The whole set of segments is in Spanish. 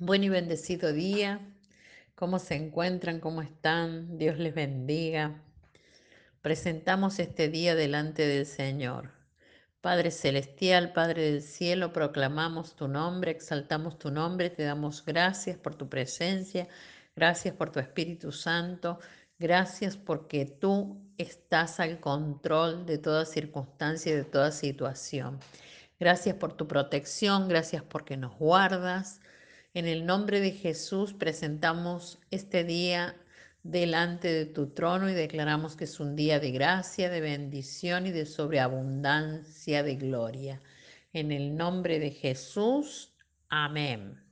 Buen y bendecido día. ¿Cómo se encuentran? ¿Cómo están? Dios les bendiga. Presentamos este día delante del Señor. Padre Celestial, Padre del Cielo, proclamamos tu nombre, exaltamos tu nombre, te damos gracias por tu presencia, gracias por tu Espíritu Santo, gracias porque tú estás al control de toda circunstancia y de toda situación. Gracias por tu protección, gracias porque nos guardas. En el nombre de Jesús presentamos este día delante de tu trono y declaramos que es un día de gracia, de bendición y de sobreabundancia de gloria. En el nombre de Jesús, amén.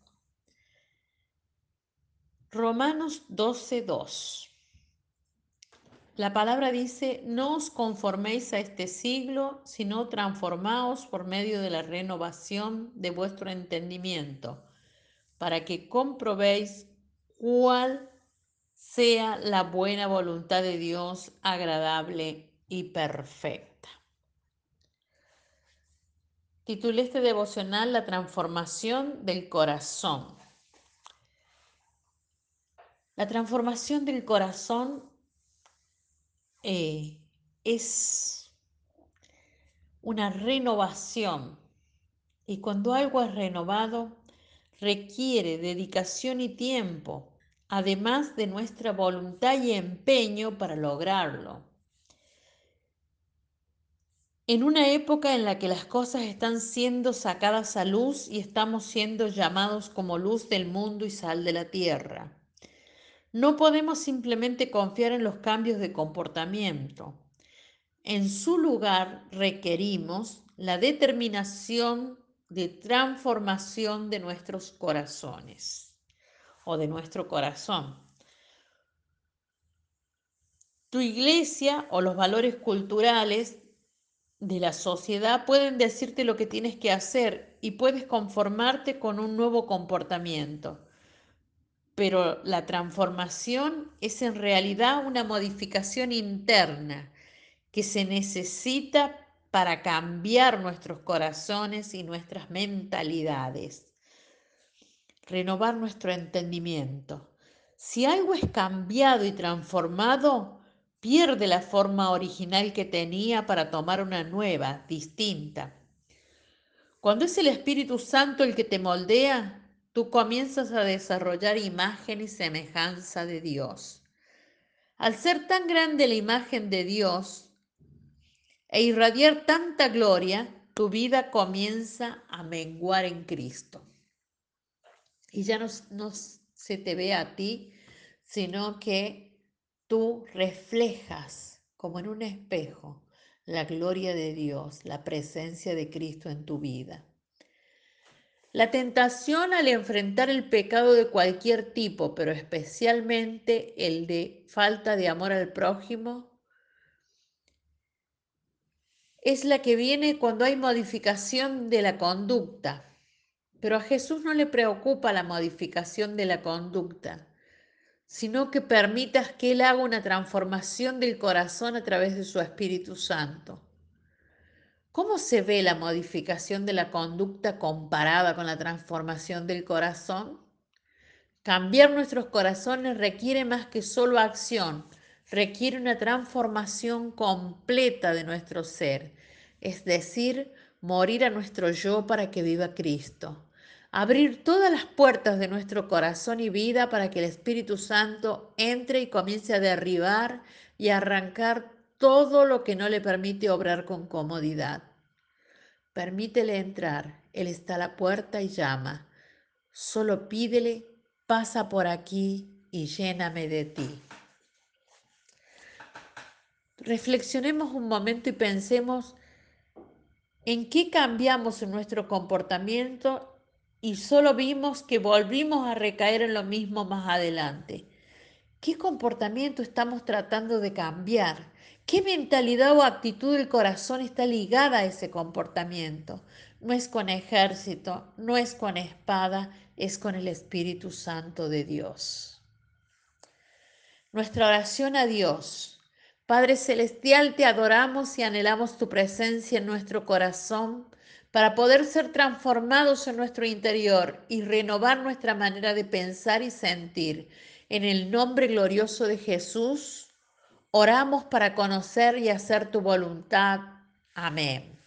Romanos 12:2. La palabra dice, no os conforméis a este siglo, sino transformaos por medio de la renovación de vuestro entendimiento para que comprobéis cuál sea la buena voluntad de Dios, agradable y perfecta. Titulé este devocional La transformación del corazón. La transformación del corazón eh, es una renovación y cuando algo es renovado, requiere dedicación y tiempo, además de nuestra voluntad y empeño para lograrlo. En una época en la que las cosas están siendo sacadas a luz y estamos siendo llamados como luz del mundo y sal de la tierra, no podemos simplemente confiar en los cambios de comportamiento. En su lugar requerimos la determinación de transformación de nuestros corazones o de nuestro corazón. Tu iglesia o los valores culturales de la sociedad pueden decirte lo que tienes que hacer y puedes conformarte con un nuevo comportamiento. Pero la transformación es en realidad una modificación interna que se necesita para cambiar nuestros corazones y nuestras mentalidades, renovar nuestro entendimiento. Si algo es cambiado y transformado, pierde la forma original que tenía para tomar una nueva, distinta. Cuando es el Espíritu Santo el que te moldea, tú comienzas a desarrollar imagen y semejanza de Dios. Al ser tan grande la imagen de Dios, e irradiar tanta gloria, tu vida comienza a menguar en Cristo. Y ya no, no se te ve a ti, sino que tú reflejas como en un espejo la gloria de Dios, la presencia de Cristo en tu vida. La tentación al enfrentar el pecado de cualquier tipo, pero especialmente el de falta de amor al prójimo, es la que viene cuando hay modificación de la conducta. Pero a Jesús no le preocupa la modificación de la conducta, sino que permitas que Él haga una transformación del corazón a través de su Espíritu Santo. ¿Cómo se ve la modificación de la conducta comparada con la transformación del corazón? Cambiar nuestros corazones requiere más que solo acción, requiere una transformación completa de nuestro ser, es decir, morir a nuestro yo para que viva Cristo. Abrir todas las puertas de nuestro corazón y vida para que el Espíritu Santo entre y comience a derribar y arrancar todo lo que no le permite obrar con comodidad. Permítele entrar, Él está a la puerta y llama. Solo pídele, pasa por aquí y lléname de ti. Reflexionemos un momento y pensemos en qué cambiamos en nuestro comportamiento y solo vimos que volvimos a recaer en lo mismo más adelante. ¿Qué comportamiento estamos tratando de cambiar? ¿Qué mentalidad o actitud del corazón está ligada a ese comportamiento? No es con ejército, no es con espada, es con el Espíritu Santo de Dios. Nuestra oración a Dios Padre Celestial, te adoramos y anhelamos tu presencia en nuestro corazón para poder ser transformados en nuestro interior y renovar nuestra manera de pensar y sentir. En el nombre glorioso de Jesús, oramos para conocer y hacer tu voluntad. Amén.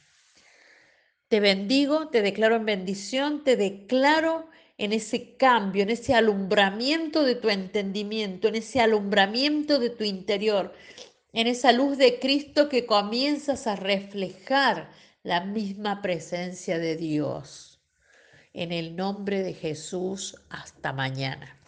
Te bendigo, te declaro en bendición, te declaro en ese cambio, en ese alumbramiento de tu entendimiento, en ese alumbramiento de tu interior, en esa luz de Cristo que comienzas a reflejar la misma presencia de Dios. En el nombre de Jesús, hasta mañana.